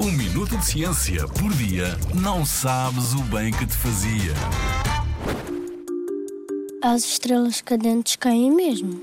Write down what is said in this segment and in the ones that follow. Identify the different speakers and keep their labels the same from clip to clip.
Speaker 1: Um minuto de ciência por dia não sabes o bem que te fazia.
Speaker 2: As estrelas cadentes caem mesmo.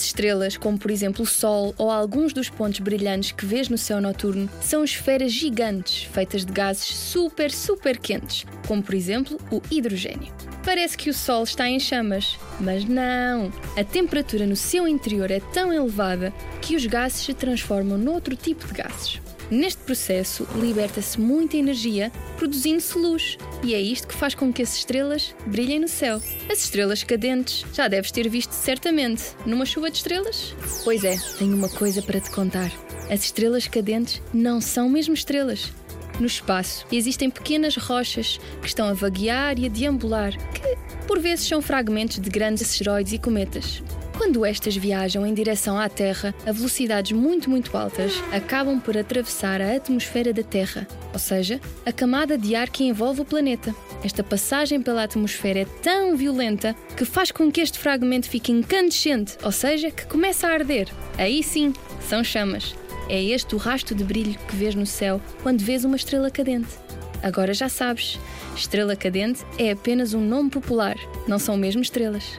Speaker 3: As estrelas, como por exemplo o Sol ou alguns dos pontos brilhantes que vês no céu noturno, são esferas gigantes feitas de gases super, super quentes, como por exemplo o hidrogênio. Parece que o Sol está em chamas, mas não! A temperatura no seu interior é tão elevada que os gases se transformam noutro tipo de gases. Neste processo, liberta-se muita energia, produzindo-se luz, e é isto que faz com que as estrelas brilhem no céu. As estrelas cadentes já deves ter visto certamente numa chuva de estrelas? Pois é, tenho uma coisa para te contar. As estrelas cadentes não são mesmo estrelas. No espaço existem pequenas rochas que estão a vaguear e a deambular, que por vezes são fragmentos de grandes asteroides e cometas. Quando estas viajam em direção à Terra a velocidades muito, muito altas, acabam por atravessar a atmosfera da Terra, ou seja, a camada de ar que envolve o planeta. Esta passagem pela atmosfera é tão violenta que faz com que este fragmento fique incandescente, ou seja, que comece a arder. Aí sim, são chamas. É este o rasto de brilho que vês no céu quando vês uma estrela cadente. Agora já sabes, estrela cadente é apenas um nome popular, não são mesmo estrelas.